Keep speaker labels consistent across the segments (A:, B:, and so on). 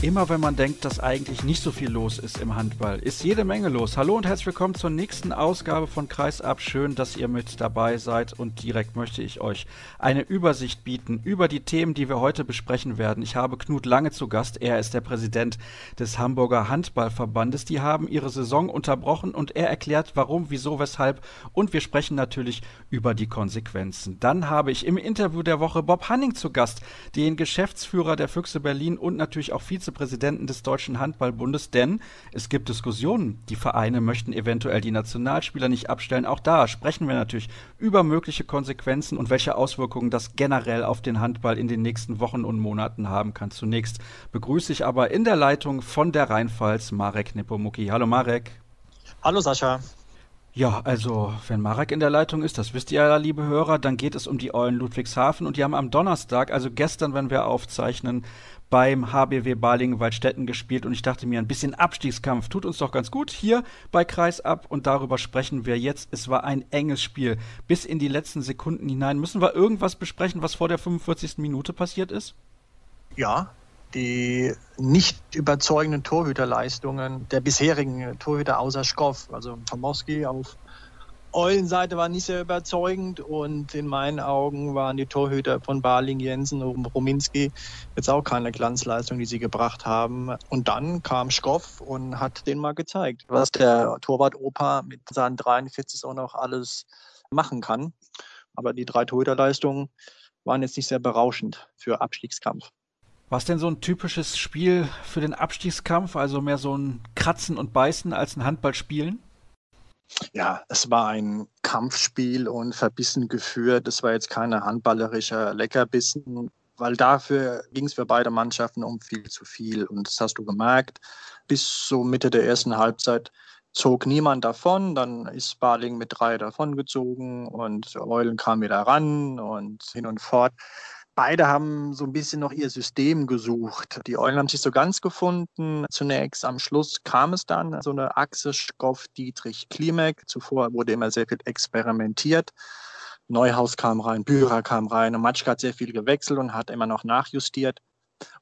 A: Immer wenn man denkt, dass eigentlich nicht so viel los ist im Handball, ist jede Menge los. Hallo und herzlich willkommen zur nächsten Ausgabe von Kreisab. Schön, dass ihr mit dabei seid und direkt möchte ich euch eine Übersicht bieten über die Themen, die wir heute besprechen werden. Ich habe Knut Lange zu Gast. Er ist der Präsident des Hamburger Handballverbandes. Die haben ihre Saison unterbrochen und er erklärt, warum, wieso, weshalb und wir sprechen natürlich über die Konsequenzen. Dann habe ich im Interview der Woche Bob Hanning zu Gast, den Geschäftsführer der Füchse Berlin und natürlich auch Vizepräsidenten Präsidenten des Deutschen Handballbundes, denn es gibt Diskussionen. Die Vereine möchten eventuell die Nationalspieler nicht abstellen. Auch da sprechen wir natürlich über mögliche Konsequenzen und welche Auswirkungen das generell auf den Handball in den nächsten Wochen und Monaten haben kann. Zunächst begrüße ich aber in der Leitung von der Rheinpfalz Marek Nepomuki. Hallo Marek.
B: Hallo Sascha.
A: Ja, also wenn Marek in der Leitung ist, das wisst ihr ja, liebe Hörer, dann geht es um die Eulen Ludwigshafen und die haben am Donnerstag, also gestern, wenn wir aufzeichnen, beim HBW Balingen-Waldstätten gespielt und ich dachte mir, ein bisschen Abstiegskampf tut uns doch ganz gut hier bei Kreisab und darüber sprechen wir jetzt. Es war ein enges Spiel bis in die letzten Sekunden hinein. Müssen wir irgendwas besprechen, was vor der 45. Minute passiert ist?
B: Ja, die nicht überzeugenden Torhüterleistungen der bisherigen Torhüter außer Schkoff, also Pomorski auf Eulenseite war nicht sehr überzeugend und in meinen Augen waren die Torhüter von Barling, Jensen und Rominski jetzt auch keine Glanzleistung, die sie gebracht haben. Und dann kam Schkoff und hat den mal gezeigt, was der Torwart Opa mit seinen 43 auch noch alles machen kann. Aber die drei Torhüterleistungen waren jetzt nicht sehr berauschend für Abstiegskampf.
A: War es denn so ein typisches Spiel für den Abstiegskampf, also mehr so ein Kratzen und Beißen als ein Handballspielen?
B: Ja, es war ein Kampfspiel und verbissen geführt. Es war jetzt keine handballerischer Leckerbissen, weil dafür ging es für beide Mannschaften um viel zu viel. Und das hast du gemerkt. Bis so Mitte der ersten Halbzeit zog niemand davon. Dann ist Barling mit drei davongezogen und Eulen kam wieder ran und hin und fort beide haben so ein bisschen noch ihr System gesucht. Die Eulen haben sich so ganz gefunden. Zunächst am Schluss kam es dann so eine Achse Schkoff, Dietrich, Klimek. Zuvor wurde immer sehr viel experimentiert. Neuhaus kam rein, Bührer kam rein und Matschka hat sehr viel gewechselt und hat immer noch nachjustiert.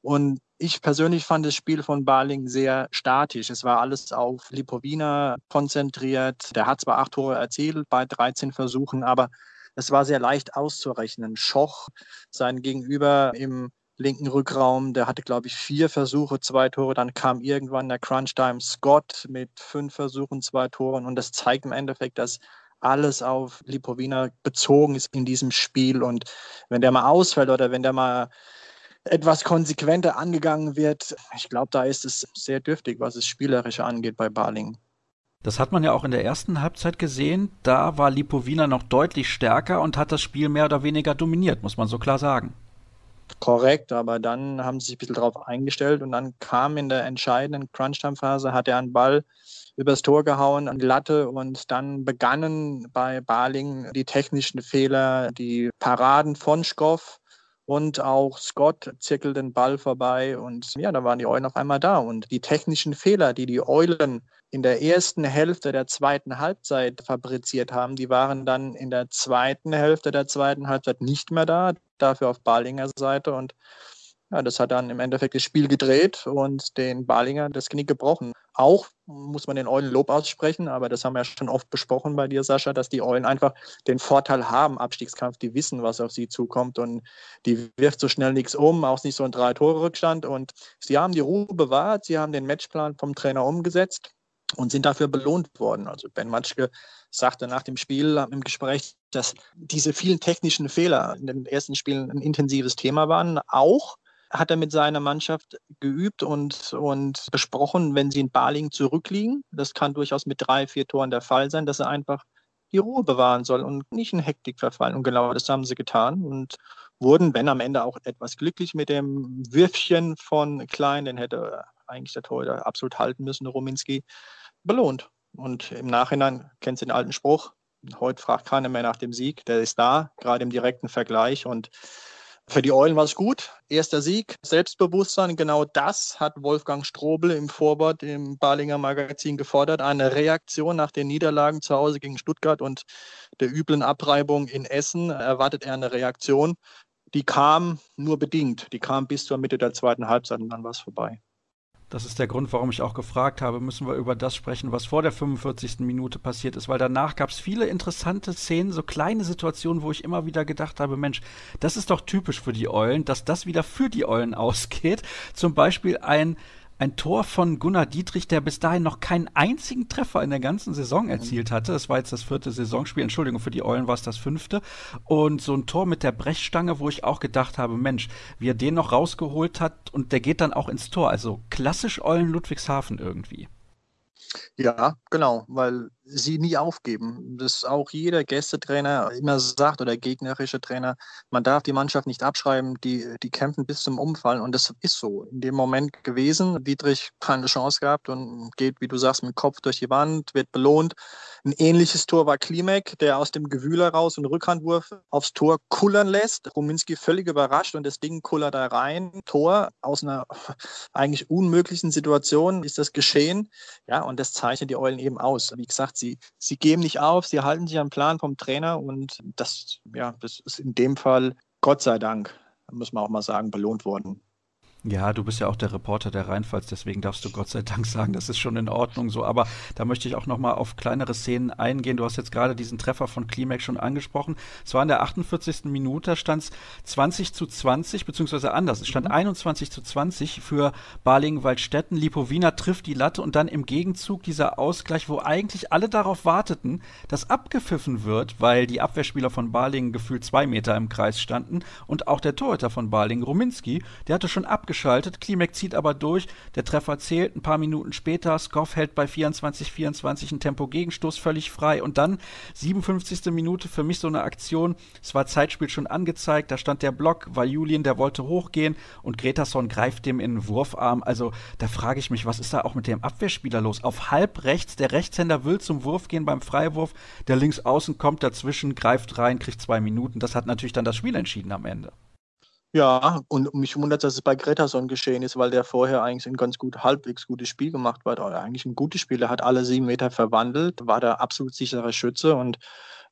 B: Und ich persönlich fand das Spiel von Barling sehr statisch. Es war alles auf Lipovina konzentriert. Der hat zwar acht Tore erzielt bei 13 Versuchen, aber es war sehr leicht auszurechnen. Schoch, sein Gegenüber im linken Rückraum, der hatte, glaube ich, vier Versuche, zwei Tore. Dann kam irgendwann der Crunch-Time Scott mit fünf Versuchen, zwei Toren. Und das zeigt im Endeffekt, dass alles auf Lipovina bezogen ist in diesem Spiel. Und wenn der mal ausfällt oder wenn der mal etwas konsequenter angegangen wird, ich glaube, da ist es sehr dürftig, was es Spielerische angeht bei Barling.
A: Das hat man ja auch in der ersten Halbzeit gesehen. Da war Lipovina noch deutlich stärker und hat das Spiel mehr oder weniger dominiert, muss man so klar sagen.
B: Korrekt, aber dann haben sie sich ein bisschen darauf eingestellt und dann kam in der entscheidenden Crunch-Time-Phase, hat er einen Ball übers Tor gehauen an die Latte und dann begannen bei Barling die technischen Fehler, die Paraden von Schkoff und auch Scott zirkelt den Ball vorbei und ja, da waren die Eulen auf einmal da und die technischen Fehler, die die Eulen in der ersten Hälfte der zweiten Halbzeit fabriziert haben, die waren dann in der zweiten Hälfte der zweiten Halbzeit nicht mehr da, dafür auf Balinger Seite. Und ja, das hat dann im Endeffekt das Spiel gedreht und den Balinger das Knie gebrochen. Auch muss man den Eulen Lob aussprechen, aber das haben wir ja schon oft besprochen bei dir, Sascha, dass die Eulen einfach den Vorteil haben, Abstiegskampf, die wissen, was auf sie zukommt und die wirft so schnell nichts um, auch nicht so ein Drei-Tore-Rückstand und sie haben die Ruhe bewahrt, sie haben den Matchplan vom Trainer umgesetzt und sind dafür belohnt worden. Also Ben Matschke sagte nach dem Spiel im Gespräch, dass diese vielen technischen Fehler in den ersten Spielen ein intensives Thema waren. Auch hat er mit seiner Mannschaft geübt und, und besprochen, wenn sie in Baling zurückliegen. Das kann durchaus mit drei, vier Toren der Fall sein, dass er einfach die Ruhe bewahren soll und nicht in Hektik verfallen. Und genau das haben sie getan und wurden, wenn am Ende auch etwas glücklich mit dem Würfchen von Klein, den hätte eigentlich der Torhüter absolut halten müssen, Rominski, belohnt. Und im Nachhinein kennst du den alten Spruch, Heute fragt keiner mehr nach dem Sieg. Der ist da, gerade im direkten Vergleich. Und für die Eulen war es gut. Erster Sieg, Selbstbewusstsein. Genau das hat Wolfgang Strobel im Vorwort im Balinger Magazin gefordert. Eine Reaktion nach den Niederlagen zu Hause gegen Stuttgart und der üblen Abreibung in Essen erwartet er eine Reaktion. Die kam nur bedingt. Die kam bis zur Mitte der zweiten Halbzeit und dann war es vorbei.
A: Das ist der Grund, warum ich auch gefragt habe, müssen wir über das sprechen, was vor der 45. Minute passiert ist, weil danach gab es viele interessante Szenen, so kleine Situationen, wo ich immer wieder gedacht habe, Mensch, das ist doch typisch für die Eulen, dass das wieder für die Eulen ausgeht. Zum Beispiel ein ein Tor von Gunnar Dietrich, der bis dahin noch keinen einzigen Treffer in der ganzen Saison erzielt hatte. Das war jetzt das vierte Saisonspiel. Entschuldigung, für die Eulen war es das fünfte. Und so ein Tor mit der Brechstange, wo ich auch gedacht habe, Mensch, wie er den noch rausgeholt hat und der geht dann auch ins Tor. Also klassisch Eulen Ludwigshafen irgendwie.
B: Ja, genau, weil sie nie aufgeben. Das auch jeder Gästetrainer immer sagt oder gegnerische Trainer, man darf die Mannschaft nicht abschreiben, die, die kämpfen bis zum Umfallen und das ist so in dem Moment gewesen. Dietrich keine Chance gehabt und geht, wie du sagst, mit dem Kopf durch die Wand, wird belohnt. Ein ähnliches Tor war Klimek, der aus dem Gewühl heraus einen Rückhandwurf aufs Tor kullern lässt. Ruminski völlig überrascht und das Ding kullert da rein. Tor aus einer eigentlich unmöglichen Situation ist das geschehen. Ja, und das zeichnet die Eulen eben aus. Wie gesagt, sie, sie geben nicht auf, sie halten sich am Plan vom Trainer und das, ja, das ist in dem Fall, Gott sei Dank, muss man auch mal sagen, belohnt worden.
A: Ja, du bist ja auch der Reporter der Rheinpfalz, deswegen darfst du Gott sei Dank sagen, das ist schon in Ordnung so. Aber da möchte ich auch noch mal auf kleinere Szenen eingehen. Du hast jetzt gerade diesen Treffer von Klimek schon angesprochen. Es war in der 48. Minute, stand es 20 zu 20, beziehungsweise anders. Es stand mhm. 21 zu 20 für Balingen-Waldstätten. Lipovina trifft die Latte und dann im Gegenzug dieser Ausgleich, wo eigentlich alle darauf warteten, dass abgepfiffen wird, weil die Abwehrspieler von Balingen gefühlt zwei Meter im Kreis standen und auch der Torhüter von Balingen, Rominski, der hatte schon abgeschlossen abgeschaltet. Klimek zieht aber durch. Der Treffer zählt. Ein paar Minuten später. Skoff hält bei 24, 24 ein Tempo-Gegenstoß völlig frei. Und dann 57. Minute für mich so eine Aktion. Es war Zeitspiel schon angezeigt. Da stand der Block, war Julien, der wollte hochgehen und Gretason greift dem in den Wurfarm. Also da frage ich mich, was ist da auch mit dem Abwehrspieler los? Auf halb rechts, der Rechtshänder will zum Wurf gehen beim Freiwurf. Der links außen kommt dazwischen, greift rein, kriegt zwei Minuten. Das hat natürlich dann das Spiel entschieden am Ende.
B: Ja, und mich wundert, dass es bei Gretason geschehen ist, weil der vorher eigentlich ein ganz gut, halbwegs gutes Spiel gemacht hat. Oder eigentlich ein gutes Spiel. Er hat alle sieben Meter verwandelt, war der absolut sichere Schütze und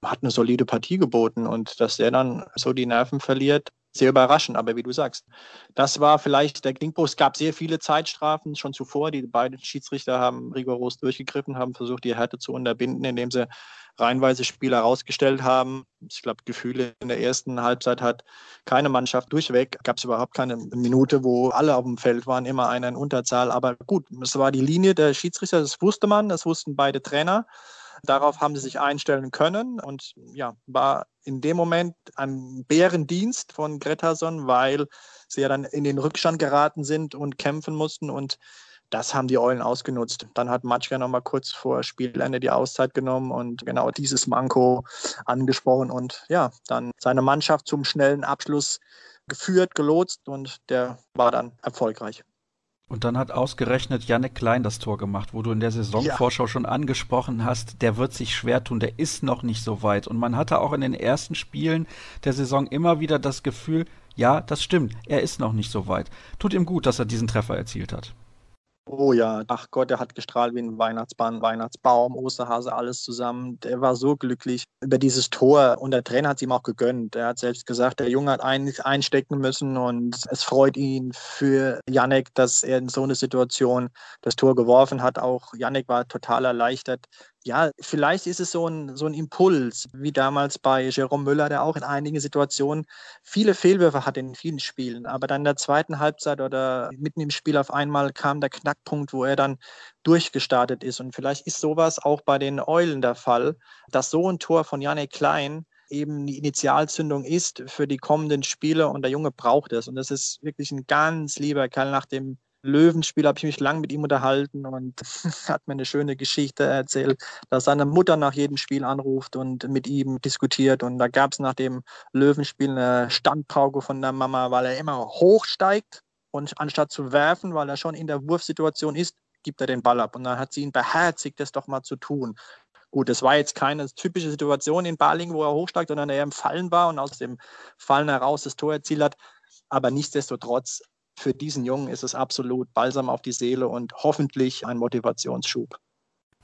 B: hat eine solide Partie geboten. Und dass der dann so die Nerven verliert, sehr überraschend. Aber wie du sagst, das war vielleicht der Knickbruch. Es gab sehr viele Zeitstrafen schon zuvor. Die beiden Schiedsrichter haben rigoros durchgegriffen, haben versucht, die Härte zu unterbinden, indem sie reihenweise Spieler rausgestellt haben. Ich glaube, Gefühle in der ersten Halbzeit hat keine Mannschaft durchweg. Gab es überhaupt keine Minute, wo alle auf dem Feld waren, immer einer in Unterzahl. Aber gut, es war die Linie der Schiedsrichter, das wusste man, das wussten beide Trainer. Darauf haben sie sich einstellen können und ja, war in dem Moment ein Bärendienst von Gretason, weil sie ja dann in den Rückstand geraten sind und kämpfen mussten und das haben die Eulen ausgenutzt. Dann hat Matschka nochmal kurz vor Spielende die Auszeit genommen und genau dieses Manko angesprochen und ja, dann seine Mannschaft zum schnellen Abschluss geführt, gelotst und der war dann erfolgreich.
A: Und dann hat ausgerechnet Jannik Klein das Tor gemacht, wo du in der Saisonvorschau ja. schon angesprochen hast, der wird sich schwer tun, der ist noch nicht so weit. Und man hatte auch in den ersten Spielen der Saison immer wieder das Gefühl, ja, das stimmt, er ist noch nicht so weit. Tut ihm gut, dass er diesen Treffer erzielt hat.
B: Oh ja, ach Gott, der hat gestrahlt wie ein Weihnachtsmann, Weihnachtsbaum, Osterhase, alles zusammen. Der war so glücklich über dieses Tor und der Trainer hat es ihm auch gegönnt. Er hat selbst gesagt, der Junge hat ein, einstecken müssen und es freut ihn für Yannick, dass er in so eine Situation das Tor geworfen hat. Auch Yannick war total erleichtert, ja, vielleicht ist es so ein, so ein Impuls, wie damals bei Jerome Müller, der auch in einigen Situationen viele Fehlwürfe hatte in vielen Spielen. Aber dann in der zweiten Halbzeit oder mitten im Spiel auf einmal kam der Knackpunkt, wo er dann durchgestartet ist. Und vielleicht ist sowas auch bei den Eulen der Fall, dass so ein Tor von Janek Klein eben die Initialzündung ist für die kommenden Spiele und der Junge braucht es. Und das ist wirklich ein ganz lieber Kerl nach dem Löwenspiel habe ich mich lang mit ihm unterhalten und hat mir eine schöne Geschichte erzählt, dass seine Mutter nach jedem Spiel anruft und mit ihm diskutiert. Und da gab es nach dem Löwenspiel eine Standpauke von der Mama, weil er immer hochsteigt und anstatt zu werfen, weil er schon in der Wurfsituation ist, gibt er den Ball ab. Und dann hat sie ihn beherzigt, das doch mal zu tun. Gut, es war jetzt keine typische Situation in Baling, wo er hochsteigt, sondern er im Fallen war und aus dem Fallen heraus das Tor erzielt hat. Aber nichtsdestotrotz, für diesen Jungen ist es absolut Balsam auf die Seele und hoffentlich ein Motivationsschub.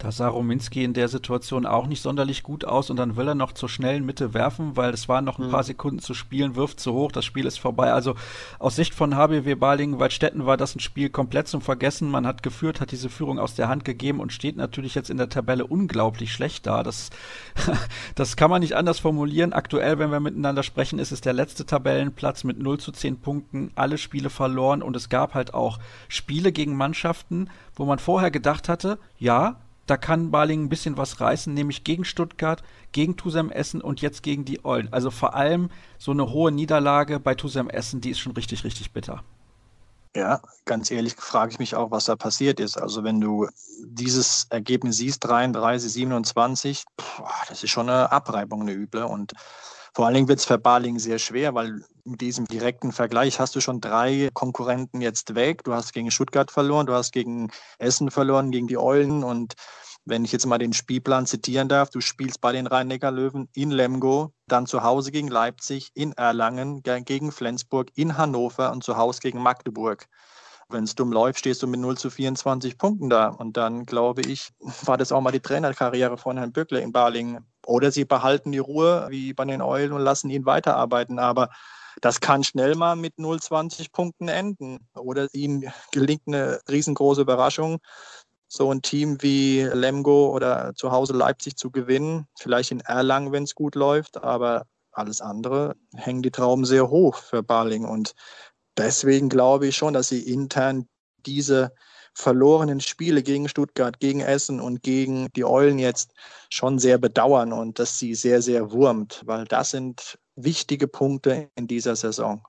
A: Da sah Rominski in der Situation auch nicht sonderlich gut aus und dann will er noch zur schnellen Mitte werfen, weil es waren noch ein mhm. paar Sekunden zu spielen, wirft zu hoch, das Spiel ist vorbei. Also aus Sicht von HBW Balingen-Waldstätten war das ein Spiel komplett zum Vergessen. Man hat geführt, hat diese Führung aus der Hand gegeben und steht natürlich jetzt in der Tabelle unglaublich schlecht da. Das, das kann man nicht anders formulieren. Aktuell, wenn wir miteinander sprechen, ist es der letzte Tabellenplatz mit 0 zu 10 Punkten, alle Spiele verloren und es gab halt auch Spiele gegen Mannschaften, wo man vorher gedacht hatte, ja, da kann Balingen ein bisschen was reißen, nämlich gegen Stuttgart, gegen Tusem Essen und jetzt gegen die Eulen. Also vor allem so eine hohe Niederlage bei Tusem Essen, die ist schon richtig, richtig bitter.
B: Ja, ganz ehrlich frage ich mich auch, was da passiert ist. Also wenn du dieses Ergebnis siehst, 33, 27, boah, das ist schon eine Abreibung, eine üble. Und vor allen Dingen wird es für Balingen sehr schwer, weil mit diesem direkten Vergleich hast du schon drei Konkurrenten jetzt weg. Du hast gegen Stuttgart verloren, du hast gegen Essen verloren, gegen die Eulen und wenn ich jetzt mal den Spielplan zitieren darf, du spielst bei den Rhein-Neckar-Löwen in Lemgo, dann zu Hause gegen Leipzig, in Erlangen, gegen Flensburg, in Hannover und zu Hause gegen Magdeburg. Wenn es dumm läuft, stehst du mit 0 zu 24 Punkten da. Und dann, glaube ich, war das auch mal die Trainerkarriere von Herrn Böckle in Balingen. Oder sie behalten die Ruhe wie bei den Eulen und lassen ihn weiterarbeiten. Aber das kann schnell mal mit 0,20 Punkten enden. Oder ihnen gelingt eine riesengroße Überraschung so ein Team wie Lemgo oder zu Hause Leipzig zu gewinnen. Vielleicht in Erlangen, wenn es gut läuft, aber alles andere hängen die Trauben sehr hoch für Baling. Und deswegen glaube ich schon, dass sie intern diese verlorenen Spiele gegen Stuttgart, gegen Essen und gegen die Eulen jetzt schon sehr bedauern und dass sie sehr, sehr wurmt, weil das sind wichtige Punkte in dieser Saison.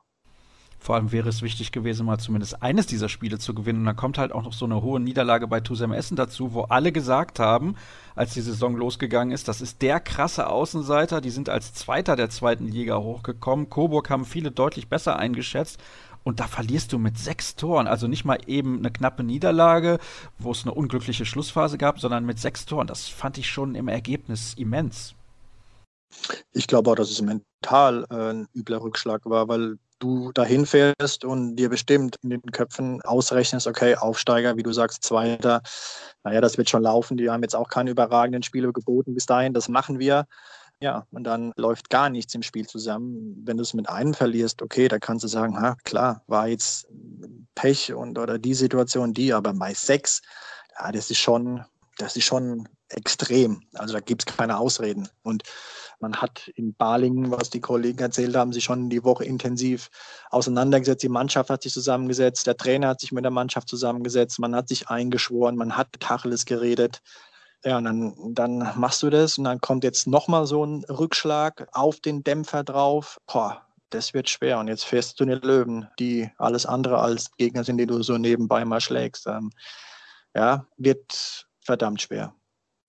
A: Vor allem wäre es wichtig gewesen, mal zumindest eines dieser Spiele zu gewinnen. Und dann kommt halt auch noch so eine hohe Niederlage bei Tusem Essen dazu, wo alle gesagt haben, als die Saison losgegangen ist, das ist der krasse Außenseiter. Die sind als Zweiter der zweiten Liga hochgekommen. Coburg haben viele deutlich besser eingeschätzt. Und da verlierst du mit sechs Toren. Also nicht mal eben eine knappe Niederlage, wo es eine unglückliche Schlussphase gab, sondern mit sechs Toren. Das fand ich schon im Ergebnis immens.
B: Ich glaube auch, dass es mental äh, ein übler Rückschlag war, weil du dahin fährst und dir bestimmt in den Köpfen ausrechnest, okay, Aufsteiger, wie du sagst, Zweiter, naja, das wird schon laufen. Die haben jetzt auch keine überragenden Spiele geboten bis dahin, das machen wir. Ja, und dann läuft gar nichts im Spiel zusammen. Wenn du es mit einem verlierst, okay, da kannst du sagen, ha, klar, war jetzt Pech und oder die Situation, die, aber bei sechs, ja, das ist schon, das ist schon extrem. Also da gibt es keine Ausreden. Und man hat in Balingen, was die Kollegen erzählt haben, sich schon die Woche intensiv auseinandergesetzt. Die Mannschaft hat sich zusammengesetzt, der Trainer hat sich mit der Mannschaft zusammengesetzt, man hat sich eingeschworen, man hat Tacheles geredet. Ja, und dann, dann machst du das und dann kommt jetzt nochmal so ein Rückschlag auf den Dämpfer drauf. Boah, das wird schwer. Und jetzt fährst du den Löwen, die alles andere als Gegner sind, die du so nebenbei mal schlägst. Ähm, ja, wird verdammt schwer.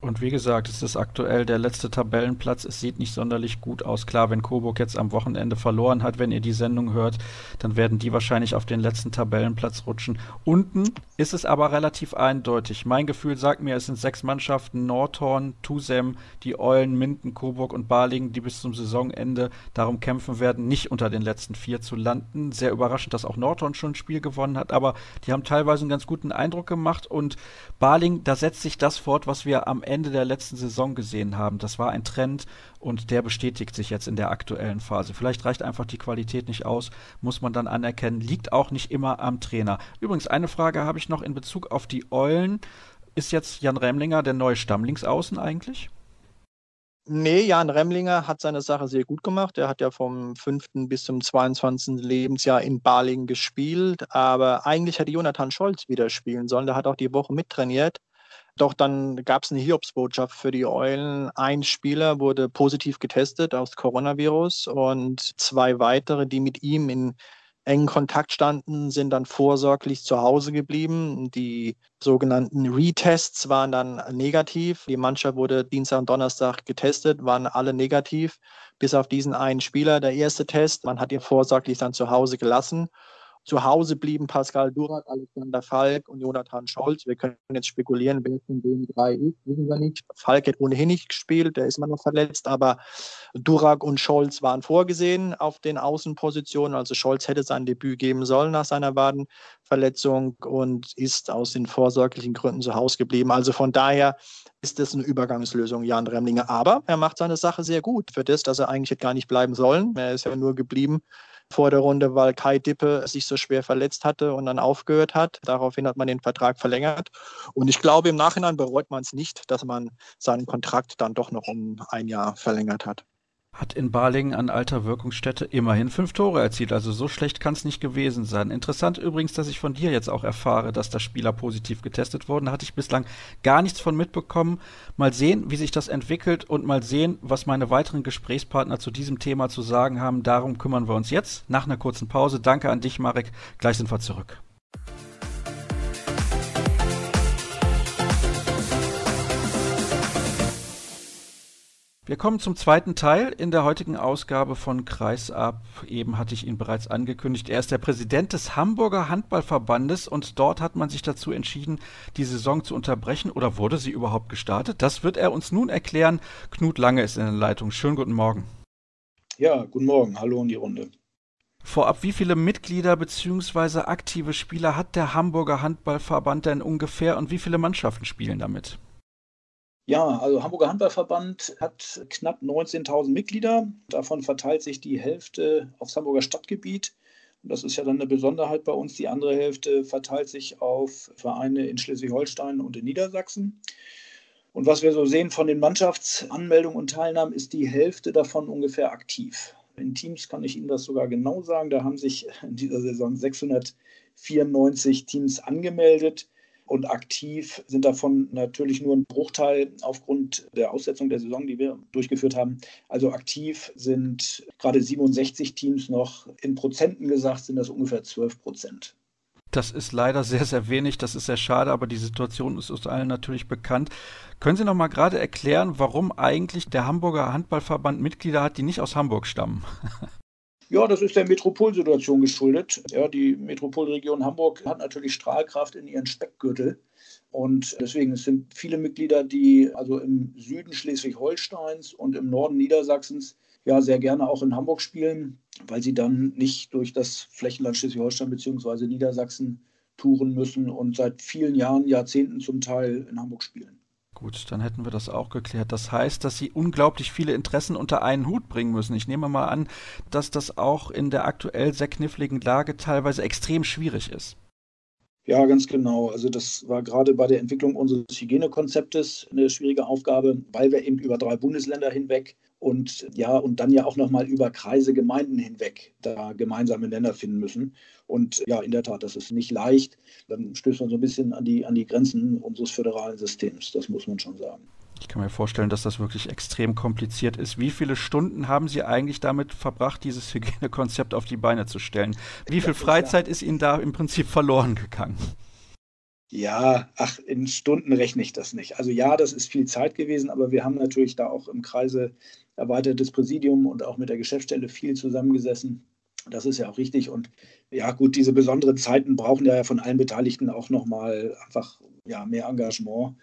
A: Und wie gesagt, es ist aktuell der letzte Tabellenplatz. Es sieht nicht sonderlich gut aus. Klar, wenn Coburg jetzt am Wochenende verloren hat, wenn ihr die Sendung hört, dann werden die wahrscheinlich auf den letzten Tabellenplatz rutschen. Unten ist es aber relativ eindeutig. Mein Gefühl sagt mir, es sind sechs Mannschaften, Nordhorn, Tusem, die Eulen, Minden, Coburg und Balingen, die bis zum Saisonende darum kämpfen werden, nicht unter den letzten vier zu landen. Sehr überraschend, dass auch Nordhorn schon ein Spiel gewonnen hat, aber die haben teilweise einen ganz guten Eindruck gemacht und Baling, da setzt sich das fort, was wir am Ende Ende der letzten Saison gesehen haben. Das war ein Trend und der bestätigt sich jetzt in der aktuellen Phase. Vielleicht reicht einfach die Qualität nicht aus, muss man dann anerkennen. Liegt auch nicht immer am Trainer. Übrigens, eine Frage habe ich noch in Bezug auf die Eulen. Ist jetzt Jan Remlinger der neue Stammlingsaußen eigentlich?
B: Nee, Jan Remlinger hat seine Sache sehr gut gemacht. Er hat ja vom 5. bis zum 22. Lebensjahr in Baling gespielt. Aber eigentlich hätte Jonathan Scholz wieder spielen sollen. Der hat auch die Woche mittrainiert. Doch dann gab es eine Hiobsbotschaft für die Eulen. Ein Spieler wurde positiv getestet aus Coronavirus und zwei weitere, die mit ihm in engen Kontakt standen, sind dann vorsorglich zu Hause geblieben. Die sogenannten Retests waren dann negativ. Die Mannschaft wurde Dienstag und Donnerstag getestet, waren alle negativ, bis auf diesen einen Spieler. Der erste Test, man hat ihn vorsorglich dann zu Hause gelassen. Zu Hause blieben Pascal Durak, Alexander Falk und Jonathan Scholz. Wir können jetzt spekulieren, wer von den drei ist, wissen wir nicht. Falk hat ohnehin nicht gespielt, der ist immer noch verletzt, aber Durak und Scholz waren vorgesehen auf den Außenpositionen. Also Scholz hätte sein Debüt geben sollen nach seiner Wadenverletzung und ist aus den vorsorglichen Gründen zu Hause geblieben. Also von daher ist das eine Übergangslösung, Jan Remlinger. Aber er macht seine Sache sehr gut für das, dass er eigentlich gar nicht bleiben sollen. Er ist ja nur geblieben, vor der Runde, weil Kai Dippe sich so schwer verletzt hatte und dann aufgehört hat. Daraufhin hat man den Vertrag verlängert. Und ich glaube, im Nachhinein bereut man es nicht, dass man seinen Kontrakt dann doch noch um ein Jahr verlängert hat
A: hat in Balingen an alter Wirkungsstätte immerhin fünf Tore erzielt. Also so schlecht kann es nicht gewesen sein. Interessant übrigens, dass ich von dir jetzt auch erfahre, dass da Spieler positiv getestet wurden. Da hatte ich bislang gar nichts von mitbekommen. Mal sehen, wie sich das entwickelt und mal sehen, was meine weiteren Gesprächspartner zu diesem Thema zu sagen haben. Darum kümmern wir uns jetzt nach einer kurzen Pause. Danke an dich, Marek. Gleich sind wir zurück. Wir kommen zum zweiten Teil in der heutigen Ausgabe von Kreisab. Eben hatte ich ihn bereits angekündigt. Er ist der Präsident des Hamburger Handballverbandes und dort hat man sich dazu entschieden, die Saison zu unterbrechen oder wurde sie überhaupt gestartet? Das wird er uns nun erklären. Knut Lange ist in der Leitung. Schönen guten Morgen.
C: Ja, guten Morgen. Hallo in die Runde.
A: Vorab, wie viele Mitglieder bzw. aktive Spieler hat der Hamburger Handballverband denn ungefähr und wie viele Mannschaften spielen damit?
C: Ja, also Hamburger Handballverband hat knapp 19.000 Mitglieder. Davon verteilt sich die Hälfte aufs Hamburger Stadtgebiet. Und das ist ja dann eine Besonderheit bei uns. Die andere Hälfte verteilt sich auf Vereine in Schleswig-Holstein und in Niedersachsen. Und was wir so sehen von den Mannschaftsanmeldungen und Teilnahmen, ist die Hälfte davon ungefähr aktiv. In Teams kann ich Ihnen das sogar genau sagen. Da haben sich in dieser Saison 694 Teams angemeldet. Und aktiv sind davon natürlich nur ein Bruchteil aufgrund der Aussetzung der Saison, die wir durchgeführt haben. Also aktiv sind gerade 67 Teams noch. In Prozenten gesagt sind das ungefähr 12 Prozent.
A: Das ist leider sehr, sehr wenig. Das ist sehr schade, aber die Situation ist uns allen natürlich bekannt. Können Sie noch mal gerade erklären, warum eigentlich der Hamburger Handballverband Mitglieder hat, die nicht aus Hamburg stammen?
C: Ja, das ist der Metropolsituation geschuldet. Ja, die Metropolregion Hamburg hat natürlich Strahlkraft in ihren Speckgürtel. Und deswegen es sind viele Mitglieder, die also im Süden Schleswig-Holsteins und im Norden Niedersachsens ja sehr gerne auch in Hamburg spielen, weil sie dann nicht durch das Flächenland Schleswig-Holstein bzw. Niedersachsen touren müssen und seit vielen Jahren, Jahrzehnten zum Teil in Hamburg spielen.
A: Gut, dann hätten wir das auch geklärt. Das heißt, dass Sie unglaublich viele Interessen unter einen Hut bringen müssen. Ich nehme mal an, dass das auch in der aktuell sehr kniffligen Lage teilweise extrem schwierig ist.
C: Ja, ganz genau. Also das war gerade bei der Entwicklung unseres Hygienekonzeptes eine schwierige Aufgabe, weil wir eben über drei Bundesländer hinweg und ja, und dann ja auch nochmal über Kreise, Gemeinden hinweg da gemeinsame Länder finden müssen. Und ja, in der Tat, das ist nicht leicht. Dann stößt man so ein bisschen an die, an die Grenzen unseres föderalen Systems, das muss man schon sagen.
A: Ich kann mir vorstellen, dass das wirklich extrem kompliziert ist. Wie viele Stunden haben Sie eigentlich damit verbracht, dieses Hygienekonzept auf die Beine zu stellen? Wie viel Freizeit ist Ihnen da im Prinzip verloren gegangen?
C: Ja, ach, in Stunden rechne ich das nicht. Also ja, das ist viel Zeit gewesen, aber wir haben natürlich da auch im Kreise erweitertes Präsidium und auch mit der Geschäftsstelle viel zusammengesessen. Das ist ja auch richtig. Und ja, gut, diese besonderen Zeiten brauchen ja von allen Beteiligten auch nochmal einfach ja, mehr Engagement.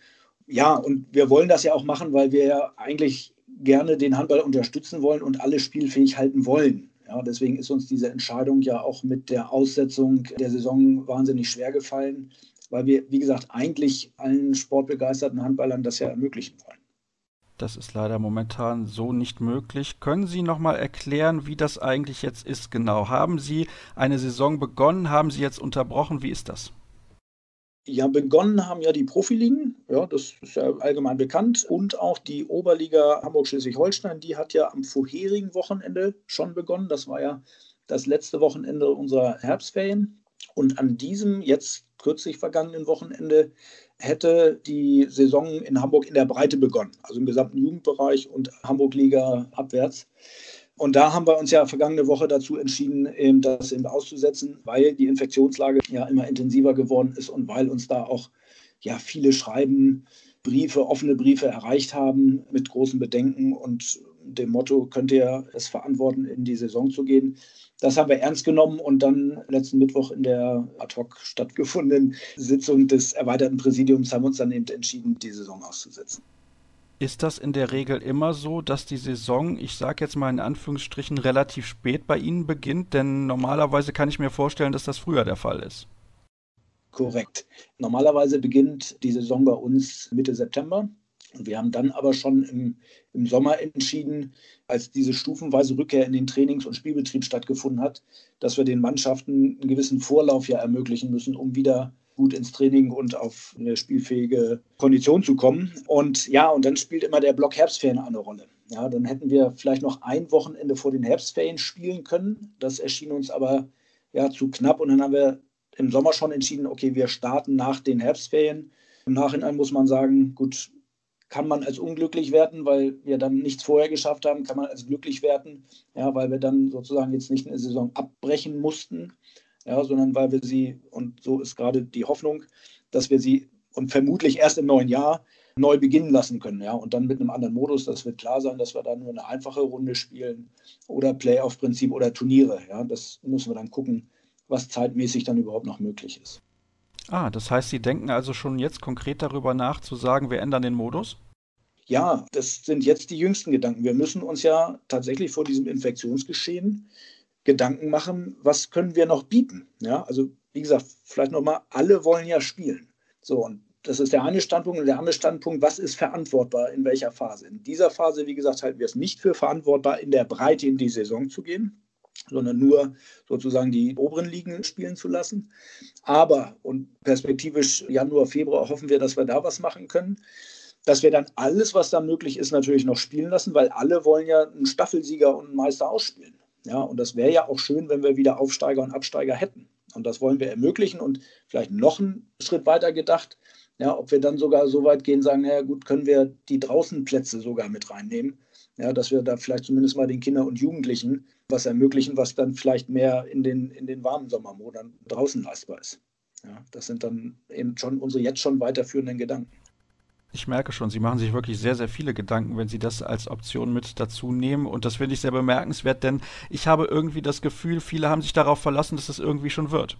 C: Ja, und wir wollen das ja auch machen, weil wir ja eigentlich gerne den Handball unterstützen wollen und alle spielfähig halten wollen. Ja, deswegen ist uns diese Entscheidung ja auch mit der Aussetzung der Saison wahnsinnig schwer gefallen weil wir, wie gesagt, eigentlich allen sportbegeisterten Handballern das ja ermöglichen wollen.
A: Das ist leider momentan so nicht möglich. Können Sie noch mal erklären, wie das eigentlich jetzt ist genau? Haben Sie eine Saison begonnen? Haben Sie jetzt unterbrochen? Wie ist das?
C: Ja, begonnen haben ja die Profiligen, ja, das ist ja allgemein bekannt, und auch die Oberliga Hamburg-Schleswig-Holstein, die hat ja am vorherigen Wochenende schon begonnen. Das war ja das letzte Wochenende unserer Herbstferien. Und an diesem jetzt kürzlich vergangenen Wochenende hätte die Saison in Hamburg in der Breite begonnen, also im gesamten Jugendbereich und Hamburg-Liga abwärts. Und da haben wir uns ja vergangene Woche dazu entschieden, das eben auszusetzen, weil die Infektionslage ja immer intensiver geworden ist und weil uns da auch ja viele Schreiben, Briefe, offene Briefe erreicht haben mit großen Bedenken. Und dem Motto, könnt ihr es verantworten, in die Saison zu gehen. Das haben wir ernst genommen und dann letzten Mittwoch in der ad hoc stattgefundenen Sitzung des erweiterten Präsidiums haben wir uns dann eben entschieden, die Saison auszusetzen.
A: Ist das in der Regel immer so, dass die Saison, ich sage jetzt mal in Anführungsstrichen, relativ spät bei Ihnen beginnt? Denn normalerweise kann ich mir vorstellen, dass das früher der Fall ist.
C: Korrekt. Normalerweise beginnt die Saison bei uns Mitte September. Und wir haben dann aber schon im, im Sommer entschieden, als diese stufenweise Rückkehr in den Trainings- und Spielbetrieb stattgefunden hat, dass wir den Mannschaften einen gewissen Vorlauf ja ermöglichen müssen, um wieder gut ins Training und auf eine spielfähige Kondition zu kommen. Und ja, und dann spielt immer der Block Herbstferien eine Rolle. Ja, dann hätten wir vielleicht noch ein Wochenende vor den Herbstferien spielen können. Das erschien uns aber ja zu knapp und dann haben wir im Sommer schon entschieden, okay, wir starten nach den Herbstferien. Im Nachhinein muss man sagen, gut, kann man als unglücklich werten, weil wir dann nichts vorher geschafft haben, kann man als glücklich werten, ja, weil wir dann sozusagen jetzt nicht eine Saison abbrechen mussten, ja, sondern weil wir sie, und so ist gerade die Hoffnung, dass wir sie und vermutlich erst im neuen Jahr neu beginnen lassen können, ja, und dann mit einem anderen Modus, das wird klar sein, dass wir dann nur eine einfache Runde spielen oder Playoff-Prinzip oder Turniere, ja, das müssen wir dann gucken, was zeitmäßig dann überhaupt noch möglich ist.
A: Ah, das heißt, Sie denken also schon jetzt konkret darüber nach, zu sagen, wir ändern den Modus?
C: Ja, das sind jetzt die jüngsten Gedanken. Wir müssen uns ja tatsächlich vor diesem Infektionsgeschehen Gedanken machen, was können wir noch bieten? Ja, also wie gesagt, vielleicht nochmal, alle wollen ja spielen. So, und das ist der eine Standpunkt. Und der andere Standpunkt, was ist verantwortbar in welcher Phase? In dieser Phase, wie gesagt, halten wir es nicht für verantwortbar, in der Breite in die Saison zu gehen sondern nur sozusagen die oberen Ligen spielen zu lassen. Aber, und perspektivisch Januar, Februar hoffen wir, dass wir da was machen können, dass wir dann alles, was da möglich ist, natürlich noch spielen lassen, weil alle wollen ja einen Staffelsieger und einen Meister ausspielen. Ja, und das wäre ja auch schön, wenn wir wieder Aufsteiger und Absteiger hätten. Und das wollen wir ermöglichen und vielleicht noch einen Schritt weiter gedacht, ja, ob wir dann sogar so weit gehen, sagen, naja gut, können wir die Draußenplätze sogar mit reinnehmen, ja, dass wir da vielleicht zumindest mal den Kindern und Jugendlichen was ermöglichen, was dann vielleicht mehr in den, in den warmen Sommermonaten draußen leistbar ist. Ja, das sind dann eben schon unsere jetzt schon weiterführenden Gedanken.
A: Ich merke schon, Sie machen sich wirklich sehr, sehr viele Gedanken, wenn Sie das als Option mit dazu nehmen. Und das finde ich sehr bemerkenswert, denn ich habe irgendwie das Gefühl, viele haben sich darauf verlassen, dass es das irgendwie schon wird.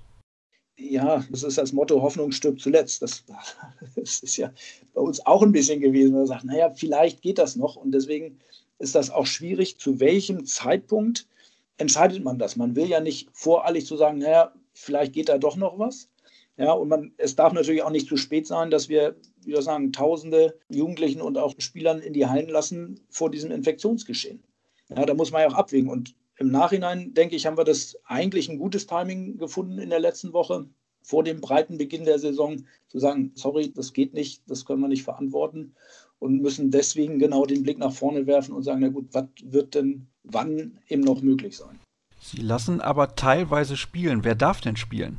C: Ja, das ist das Motto, Hoffnung stirbt zuletzt. Das, das ist ja bei uns auch ein bisschen gewesen. Man sagt, naja, vielleicht geht das noch. Und deswegen ist das auch schwierig, zu welchem Zeitpunkt entscheidet man das. Man will ja nicht voreilig zu sagen, naja, vielleicht geht da doch noch was. Ja, und man, es darf natürlich auch nicht zu spät sein, dass wir, wie wir sagen, tausende Jugendlichen und auch Spielern in die Hallen lassen vor diesem Infektionsgeschehen. Ja, da muss man ja auch abwägen. Und im Nachhinein, denke ich, haben wir das eigentlich ein gutes Timing gefunden in der letzten Woche, vor dem breiten Beginn der Saison, zu sagen, sorry, das geht nicht, das können wir nicht verantworten und müssen deswegen genau den Blick nach vorne werfen und sagen, na gut, was wird denn wann eben noch möglich sein.
A: Sie lassen aber teilweise spielen. Wer darf denn spielen?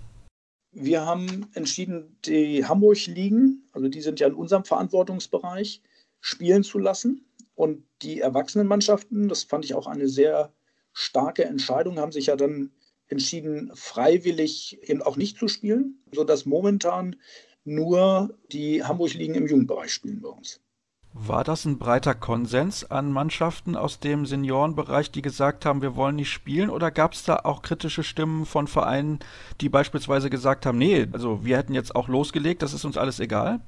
C: Wir haben entschieden, die Hamburg-Ligen, also die sind ja in unserem Verantwortungsbereich, spielen zu lassen. Und die Erwachsenenmannschaften, das fand ich auch eine sehr starke Entscheidung, haben sich ja dann entschieden, freiwillig eben auch nicht zu spielen, sodass momentan nur die Hamburg-Ligen im Jugendbereich spielen bei uns.
A: War das ein breiter Konsens an Mannschaften aus dem Seniorenbereich, die gesagt haben, wir wollen nicht spielen? Oder gab es da auch kritische Stimmen von Vereinen, die beispielsweise gesagt haben, nee, also wir hätten jetzt auch losgelegt, das ist uns alles egal?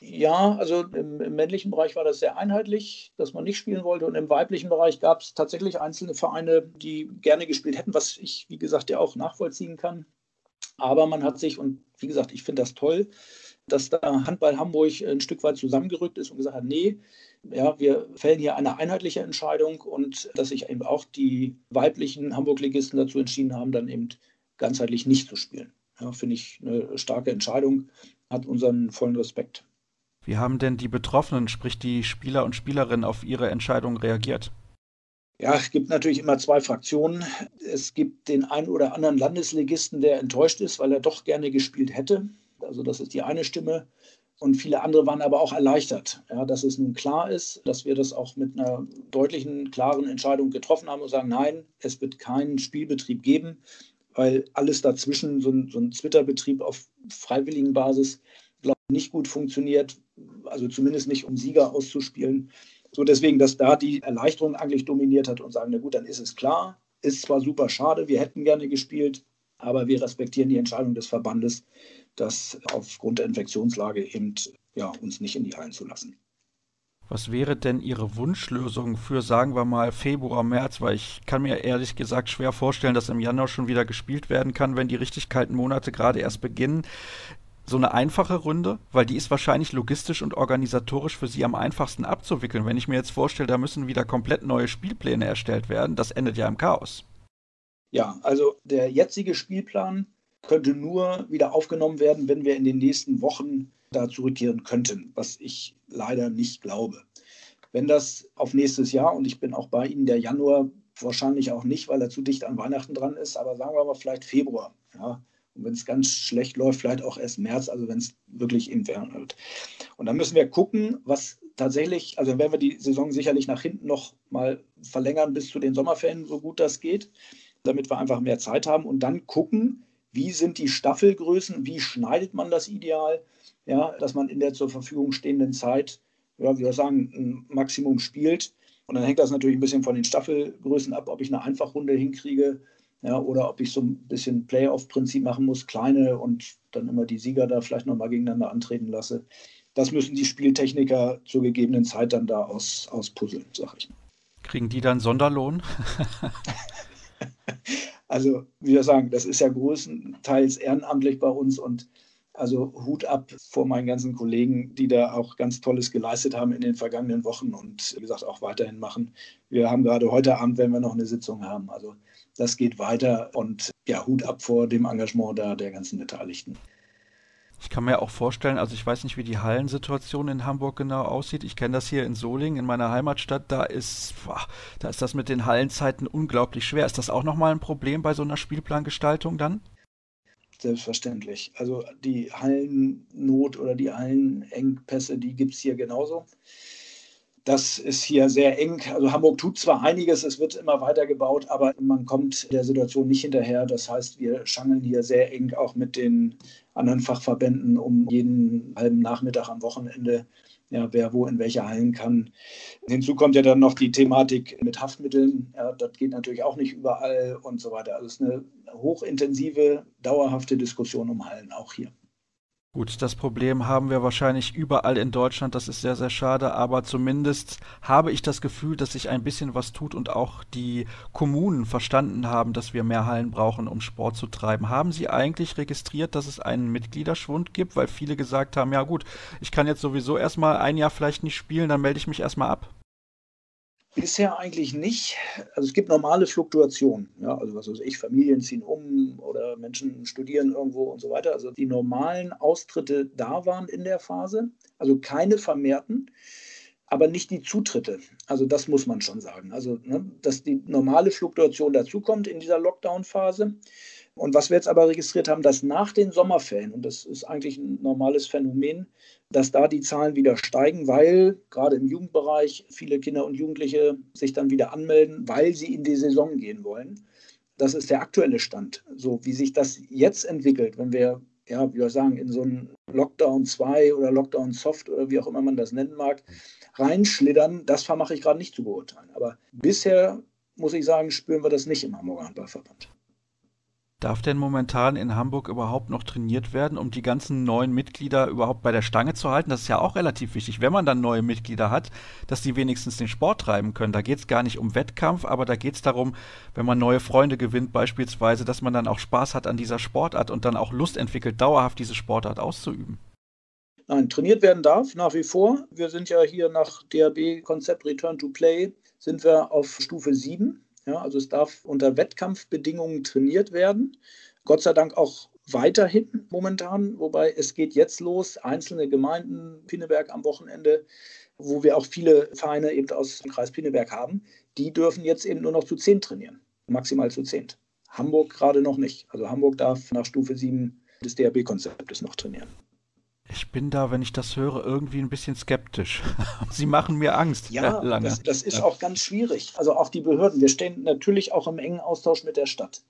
C: Ja, also im, im, männlichen Bereich war das sehr einheitlich, dass man nicht spielen wollte. Und im weiblichen Bereich gab es tatsächlich einzelne Vereine, die gerne gespielt hätten, was ich, wie gesagt, ja auch nachvollziehen kann. Aber man hat sich, und wie gesagt, ich finde das toll, dass da Handball Hamburg ein Stück weit zusammengerückt ist und gesagt hat, nee, ja, wir fällen hier eine einheitliche Entscheidung und dass sich eben auch die weiblichen Hamburg-Ligisten dazu entschieden haben, dann eben ganzheitlich nicht zu spielen. Ja, Finde ich eine starke Entscheidung, hat unseren vollen Respekt.
A: Wie haben denn die Betroffenen, sprich die Spieler und Spielerinnen, auf ihre Entscheidung reagiert?
C: Ja, es gibt natürlich immer zwei Fraktionen. Es gibt den einen oder anderen Landesligisten, der enttäuscht ist, weil er doch gerne gespielt hätte. Also das ist die eine Stimme. Und viele andere waren aber auch erleichtert, ja, dass es nun klar ist, dass wir das auch mit einer deutlichen, klaren Entscheidung getroffen haben und sagen, nein, es wird keinen Spielbetrieb geben, weil alles dazwischen, so ein, so ein Twitter-Betrieb auf freiwilligen Basis, glaube ich, nicht gut funktioniert, also zumindest nicht, um Sieger auszuspielen. So deswegen, dass da die Erleichterung eigentlich dominiert hat und sagen, na gut, dann ist es klar, ist zwar super schade, wir hätten gerne gespielt, aber wir respektieren die Entscheidung des Verbandes, das aufgrund der Infektionslage eben ja, uns nicht in die Hallen zu lassen.
A: Was wäre denn Ihre Wunschlösung für, sagen wir mal, Februar, März? Weil ich kann mir ehrlich gesagt schwer vorstellen, dass im Januar schon wieder gespielt werden kann, wenn die richtig kalten Monate gerade erst beginnen. So eine einfache Runde, weil die ist wahrscheinlich logistisch und organisatorisch für Sie am einfachsten abzuwickeln. Wenn ich mir jetzt vorstelle, da müssen wieder komplett neue Spielpläne erstellt werden, das endet ja im Chaos.
C: Ja, also der jetzige Spielplan könnte nur wieder aufgenommen werden, wenn wir in den nächsten Wochen da zurückkehren könnten, was ich leider nicht glaube. Wenn das auf nächstes Jahr, und ich bin auch bei Ihnen, der Januar wahrscheinlich auch nicht, weil er zu dicht an Weihnachten dran ist, aber sagen wir mal vielleicht Februar. Ja. Und wenn es ganz schlecht läuft, vielleicht auch erst März, also wenn es wirklich im Wärme wird. Und dann müssen wir gucken, was tatsächlich, also werden wir die Saison sicherlich nach hinten noch mal verlängern bis zu den Sommerferien, so gut das geht, damit wir einfach mehr Zeit haben und dann gucken, wie sind die Staffelgrößen, wie schneidet man das ideal, ja, dass man in der zur Verfügung stehenden Zeit, ja, wie wir sagen, ein Maximum spielt. Und dann hängt das natürlich ein bisschen von den Staffelgrößen ab, ob ich eine Einfachrunde hinkriege ja, oder ob ich so ein bisschen Playoff-Prinzip machen muss, kleine und dann immer die Sieger da vielleicht nochmal gegeneinander antreten lasse. Das müssen die Spieltechniker zur gegebenen Zeit dann da aus, auspuzzeln, sag ich.
A: Kriegen die dann Sonderlohn?
C: also, wie wir sagen, das ist ja größtenteils ehrenamtlich bei uns und also Hut ab vor meinen ganzen Kollegen, die da auch ganz Tolles geleistet haben in den vergangenen Wochen und wie gesagt auch weiterhin machen. Wir haben gerade heute Abend, wenn wir noch eine Sitzung haben. Also das geht weiter und ja, Hut ab vor dem Engagement da der ganzen Beteiligten.
A: Ich kann mir auch vorstellen, also ich weiß nicht, wie die Hallensituation in Hamburg genau aussieht. Ich kenne das hier in Solingen, in meiner Heimatstadt. Da ist, boah, da ist das mit den Hallenzeiten unglaublich schwer. Ist das auch nochmal ein Problem bei so einer Spielplangestaltung dann?
C: Selbstverständlich. Also die Hallennot oder die Hallenengpässe, die gibt es hier genauso. Das ist hier sehr eng. Also Hamburg tut zwar einiges, es wird immer weiter gebaut, aber man kommt der Situation nicht hinterher. Das heißt, wir schangeln hier sehr eng auch mit den anderen Fachverbänden um jeden halben Nachmittag am Wochenende ja, wer wo in welche Hallen kann. Hinzu kommt ja dann noch die Thematik mit Haftmitteln. Ja, das geht natürlich auch nicht überall und so weiter. Also es ist eine hochintensive, dauerhafte Diskussion um Hallen auch hier.
A: Gut, das Problem haben wir wahrscheinlich überall in Deutschland. Das ist sehr, sehr schade. Aber zumindest habe ich das Gefühl, dass sich ein bisschen was tut und auch die Kommunen verstanden haben, dass wir mehr Hallen brauchen, um Sport zu treiben. Haben Sie eigentlich registriert, dass es einen Mitgliederschwund gibt? Weil viele gesagt haben, ja gut, ich kann jetzt sowieso erstmal ein Jahr vielleicht nicht spielen, dann melde ich mich erstmal ab.
C: Bisher eigentlich nicht. Also es gibt normale Fluktuationen. Ja, also was weiß ich, Familien ziehen um oder Menschen studieren irgendwo und so weiter. Also die normalen Austritte da waren in der Phase. Also keine vermehrten, aber nicht die Zutritte. Also das muss man schon sagen. Also ne, dass die normale Fluktuation dazukommt in dieser Lockdown-Phase. Und was wir jetzt aber registriert haben, dass nach den Sommerferien, und das ist eigentlich ein normales Phänomen, dass da die Zahlen wieder steigen, weil gerade im Jugendbereich viele Kinder und Jugendliche sich dann wieder anmelden, weil sie in die Saison gehen wollen. Das ist der aktuelle Stand. So wie sich das jetzt entwickelt, wenn wir, ja, wie wir sagen, in so einen Lockdown 2 oder Lockdown Soft oder wie auch immer man das nennen mag, reinschlittern, das vermache ich gerade nicht zu beurteilen. Aber bisher, muss ich sagen, spüren wir das nicht im Hamburger Handballverband.
A: Darf denn momentan in Hamburg überhaupt noch trainiert werden, um die ganzen neuen Mitglieder überhaupt bei der Stange zu halten? Das ist ja auch relativ wichtig, wenn man dann neue Mitglieder hat, dass die wenigstens den Sport treiben können. Da geht es gar nicht um Wettkampf, aber da geht es darum, wenn man neue Freunde gewinnt beispielsweise, dass man dann auch Spaß hat an dieser Sportart und dann auch Lust entwickelt, dauerhaft diese Sportart auszuüben.
C: Nein, trainiert werden darf nach wie vor. Wir sind ja hier nach DRB-Konzept Return to Play, sind wir auf Stufe 7 ja, also es darf unter Wettkampfbedingungen trainiert werden. Gott sei Dank auch weiterhin momentan, wobei es geht jetzt los, einzelne Gemeinden, Pinneberg am Wochenende, wo wir auch viele Vereine eben aus dem Kreis Pinneberg haben, die dürfen jetzt eben nur noch zu zehn trainieren, maximal zu zehn. Hamburg gerade noch nicht. Also Hamburg darf nach Stufe 7 des DRB-Konzeptes noch trainieren.
A: Ich bin da, wenn ich das höre, irgendwie ein bisschen skeptisch. Sie machen mir Angst.
C: Ja, das, das, ist ja. auch ganz schwierig. Also auch die Behörden. Wir stehen natürlich auch im engen Austausch mit der Stadt.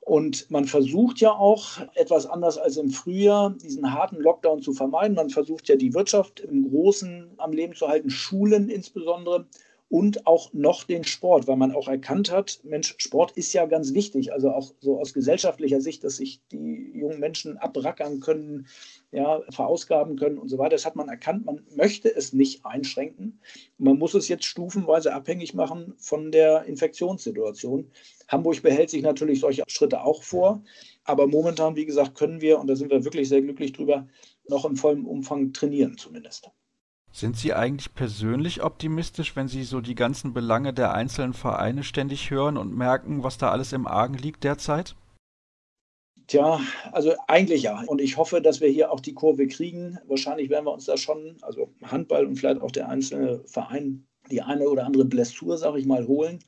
C: Und man versucht ja auch etwas anders als im Frühjahr, diesen harten Lockdown zu vermeiden. Man versucht ja die Wirtschaft im Großen am Leben zu halten, Schulen insbesondere und auch noch den Sport, weil man auch erkannt hat, Mensch, Sport ist ja ganz wichtig, also auch so aus gesellschaftlicher Sicht, dass sich die jungen Menschen abrackern können, ja, verausgaben können und so weiter. Das hat man erkannt, man möchte es nicht einschränken. Man muss es jetzt stufenweise abhängig machen von der Infektionssituation. Hamburg behält sich natürlich solche Schritte auch vor, aber momentan, wie gesagt, können wir, und da sind wir wirklich sehr glücklich drüber, noch in vollem Umfang trainieren zumindest.
A: Sind Sie eigentlich persönlich optimistisch, wenn Sie so die ganzen Belange der einzelnen Vereine ständig hören und merken, was da alles im Argen liegt derzeit?
C: Tja, also eigentlich ja. Und ich hoffe, dass wir hier auch die Kurve kriegen. Wahrscheinlich werden wir uns da schon, also Handball und vielleicht auch der einzelne Verein, die eine oder andere Blessur, sage ich mal, holen.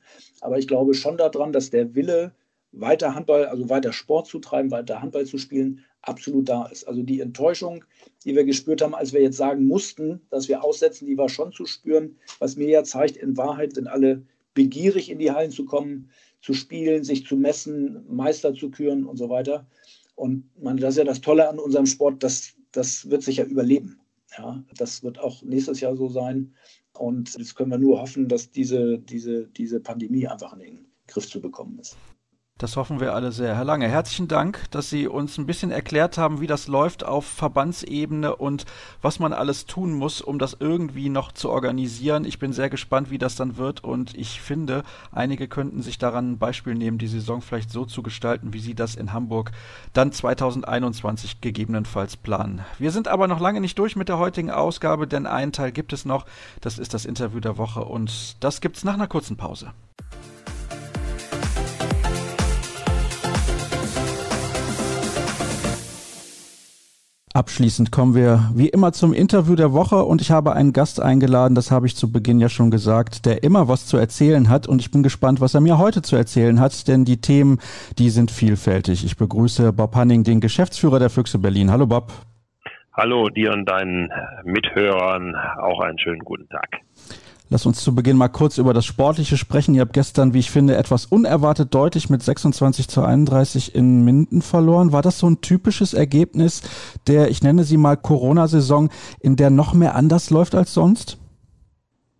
C: Aber ich glaube schon daran, dass der Wille, weiter Handball, also weiter Sport zu treiben, weiter Handball zu spielen, absolut da ist. Also die Enttäuschung, die wir gespürt haben, als wir jetzt sagen mussten, dass wir aussetzen, die war schon zu spüren. Was mir ja zeigt, in Wahrheit sind alle begierig in die Hallen zu kommen, zu spielen, sich zu messen, Meister zu küren und so weiter. Und man, das ist ja das Tolle an unserem Sport, das, das wird sich ja überleben. Ja, das wird auch nächstes Jahr so sein. Und jetzt können wir nur hoffen, dass diese, diese, diese Pandemie einfach in den Griff zu bekommen ist.
A: Das hoffen wir alle sehr. Herr Lange, herzlichen Dank, dass Sie uns ein bisschen erklärt haben, wie das läuft auf Verbandsebene und was man alles tun muss, um das irgendwie noch zu organisieren. Ich bin sehr gespannt, wie das dann wird und ich finde, einige könnten sich daran ein Beispiel nehmen, die Saison vielleicht so zu gestalten, wie Sie das in Hamburg dann 2021 gegebenenfalls planen. Wir sind aber noch lange nicht durch mit der heutigen Ausgabe, denn einen Teil gibt es noch. Das ist das Interview der Woche und das gibt es nach einer kurzen Pause. Abschließend kommen wir wie immer zum Interview der Woche und ich habe einen Gast eingeladen, das habe ich zu Beginn ja schon gesagt, der immer was zu erzählen hat und ich bin gespannt, was er mir heute zu erzählen hat, denn die Themen, die sind vielfältig. Ich begrüße Bob Hanning, den Geschäftsführer der Füchse Berlin. Hallo Bob.
D: Hallo dir und deinen Mithörern auch einen schönen guten Tag.
A: Lass uns zu Beginn mal kurz über das Sportliche sprechen. Ihr habt gestern, wie ich finde, etwas unerwartet deutlich mit 26 zu 31 in Minden verloren. War das so ein typisches Ergebnis der, ich nenne sie mal Corona-Saison, in der noch mehr anders läuft als sonst?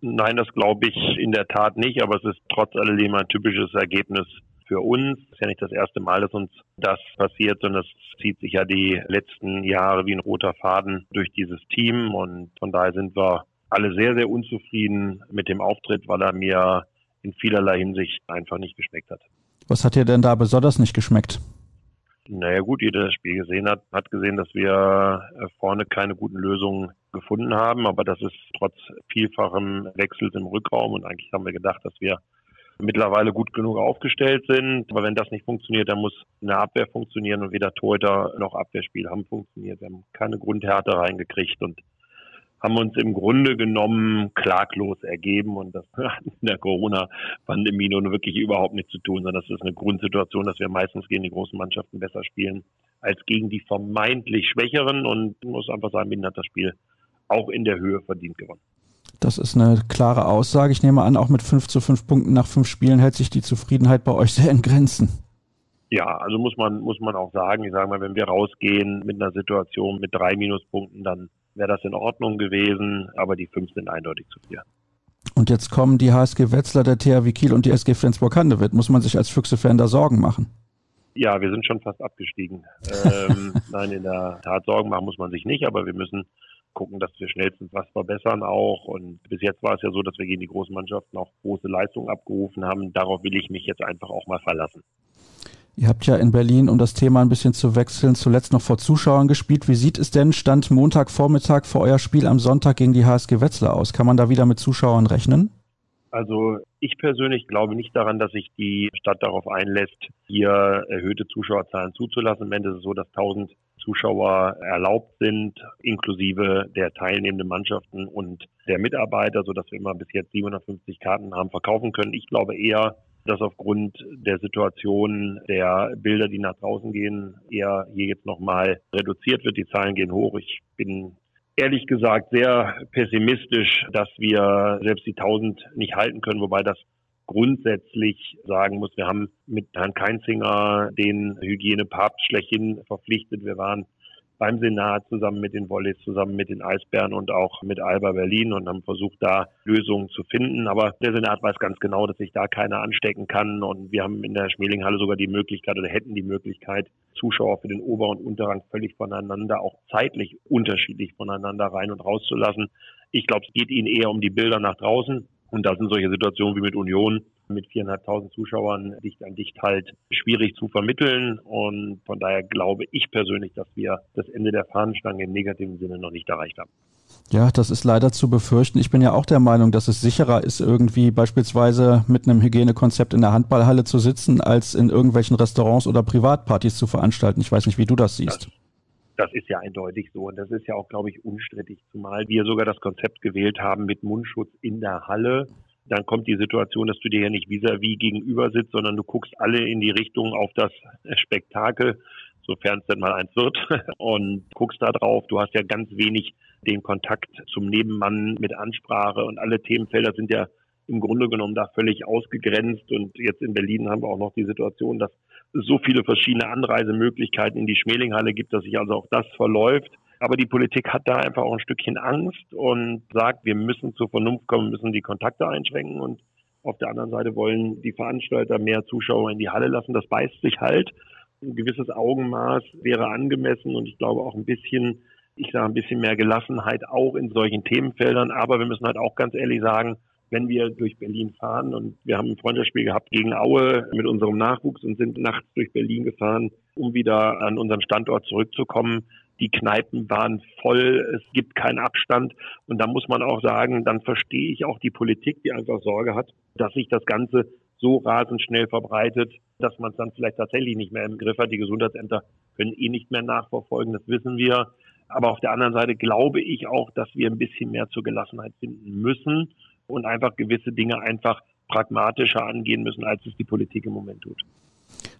D: Nein, das glaube ich in der Tat nicht, aber es ist trotz alledem ein typisches Ergebnis für uns. Es ist ja nicht das erste Mal, dass uns das passiert, sondern es zieht sich ja die letzten Jahre wie ein roter Faden durch dieses Team und von daher sind wir alle sehr, sehr unzufrieden mit dem Auftritt, weil er mir in vielerlei Hinsicht einfach nicht geschmeckt hat.
A: Was hat dir denn da besonders nicht geschmeckt?
D: Naja gut, jeder, der das Spiel gesehen hat, hat gesehen, dass wir äh, vorne keine guten Lösungen gefunden haben, aber das ist trotz vielfachem Wechsels im Rückraum und eigentlich haben wir gedacht, dass wir mittlerweile gut genug aufgestellt sind. Aber wenn das nicht funktioniert, dann muss eine Abwehr funktionieren und weder Torhüter noch Abwehrspiel haben funktioniert. Wir haben keine Grundhärte reingekriegt und haben uns im Grunde genommen klaglos ergeben und das hat in der Corona-Pandemie nun wirklich überhaupt nichts zu tun, sondern das ist eine Grundsituation, dass wir meistens gegen die großen Mannschaften besser spielen als gegen die vermeintlich Schwächeren und muss einfach sagen, Minden hat das Spiel auch in der Höhe verdient gewonnen.
A: Das ist eine klare Aussage. Ich nehme an, auch mit 5 zu 5 Punkten nach fünf Spielen hält sich die Zufriedenheit bei euch sehr in Grenzen.
D: Ja, also muss man, muss man auch sagen, ich sage mal, wenn wir rausgehen mit einer Situation mit drei Minuspunkten, dann wäre das in Ordnung gewesen, aber die fünf sind eindeutig zu viel.
A: Und jetzt kommen die HSG Wetzlar, der THW Kiel und die SG Flensburg-Handewitt. Muss man sich als Füchse-Fan da Sorgen machen?
D: Ja, wir sind schon fast abgestiegen. ähm, nein, in der Tat Sorgen machen muss man sich nicht, aber wir müssen gucken, dass wir schnellstens was verbessern auch. Und bis jetzt war es ja so, dass wir gegen die großen Mannschaften auch große Leistungen abgerufen haben. Darauf will ich mich jetzt einfach auch mal verlassen.
A: Ihr habt ja in Berlin, um das Thema ein bisschen zu wechseln, zuletzt noch vor Zuschauern gespielt. Wie sieht es denn Stand Montagvormittag vor euer Spiel am Sonntag gegen die HSG Wetzlar aus? Kann man da wieder mit Zuschauern rechnen?
D: Also ich persönlich glaube nicht daran, dass sich die Stadt darauf einlässt, hier erhöhte Zuschauerzahlen zuzulassen. Am Ende ist es so, dass 1000 Zuschauer erlaubt sind, inklusive der teilnehmenden Mannschaften und der Mitarbeiter, sodass wir immer bis jetzt 750 Karten haben verkaufen können. Ich glaube eher, dass aufgrund der Situation der Bilder, die nach draußen gehen, eher hier jetzt nochmal reduziert wird. Die Zahlen gehen hoch. Ich bin ehrlich gesagt sehr pessimistisch, dass wir selbst die 1000 nicht halten können, wobei das grundsätzlich sagen muss, wir haben mit Herrn Keinzinger den Hygienepapst schlechthin verpflichtet. Wir waren beim Senat zusammen mit den Wolleys, zusammen mit den Eisbären und auch mit Alba Berlin und haben versucht, da Lösungen zu finden. Aber der Senat weiß ganz genau, dass sich da keiner anstecken kann. Und wir haben in der Schmelinghalle sogar die Möglichkeit oder hätten die Möglichkeit, Zuschauer für den Ober- und Unterrang völlig voneinander, auch zeitlich unterschiedlich voneinander rein und rauszulassen. Ich glaube, es geht ihnen eher um die Bilder nach draußen. Und da sind solche Situationen wie mit Union mit viereinhalbtausend Zuschauern dicht an dicht halt schwierig zu vermitteln. Und von daher glaube ich persönlich, dass wir das Ende der Fahnenstange im negativen Sinne noch nicht erreicht haben.
A: Ja, das ist leider zu befürchten. Ich bin ja auch der Meinung, dass es sicherer ist, irgendwie beispielsweise mit einem Hygienekonzept in der Handballhalle zu sitzen, als in irgendwelchen Restaurants oder Privatpartys zu veranstalten. Ich weiß nicht, wie du das siehst.
D: Das, das ist ja eindeutig so und das ist ja auch, glaube ich, unstrittig, zumal wir sogar das Konzept gewählt haben mit Mundschutz in der Halle dann kommt die Situation, dass du dir ja nicht vis-à-vis -vis gegenüber sitzt, sondern du guckst alle in die Richtung auf das Spektakel, sofern es denn mal eins wird, und guckst da drauf. Du hast ja ganz wenig den Kontakt zum Nebenmann mit Ansprache und alle Themenfelder sind ja im Grunde genommen da völlig ausgegrenzt. Und jetzt in Berlin haben wir auch noch die Situation, dass es so viele verschiedene Anreisemöglichkeiten in die Schmelinghalle gibt, dass sich also auch das verläuft. Aber die Politik hat da einfach auch ein Stückchen Angst und sagt, wir müssen zur Vernunft kommen, müssen die Kontakte einschränken und auf der anderen Seite wollen die Veranstalter mehr Zuschauer in die Halle lassen. Das beißt sich halt. Ein gewisses Augenmaß wäre angemessen und ich glaube auch ein bisschen, ich sage ein bisschen mehr Gelassenheit auch in solchen Themenfeldern. Aber wir müssen halt auch ganz ehrlich sagen, wenn wir durch Berlin fahren und wir haben ein Freundschaftsspiel gehabt gegen Aue mit unserem Nachwuchs und sind nachts durch Berlin gefahren, um wieder an unseren Standort zurückzukommen, die Kneipen waren voll, es gibt keinen Abstand. Und da muss man auch sagen, dann verstehe ich auch die Politik, die einfach Sorge hat, dass sich das Ganze so rasend schnell verbreitet, dass man es dann vielleicht tatsächlich nicht mehr im Griff hat. Die Gesundheitsämter können eh nicht mehr nachverfolgen, das wissen wir. Aber auf der anderen Seite glaube ich auch, dass wir ein bisschen mehr zur Gelassenheit finden müssen und einfach gewisse Dinge einfach pragmatischer angehen müssen, als es die Politik im Moment tut.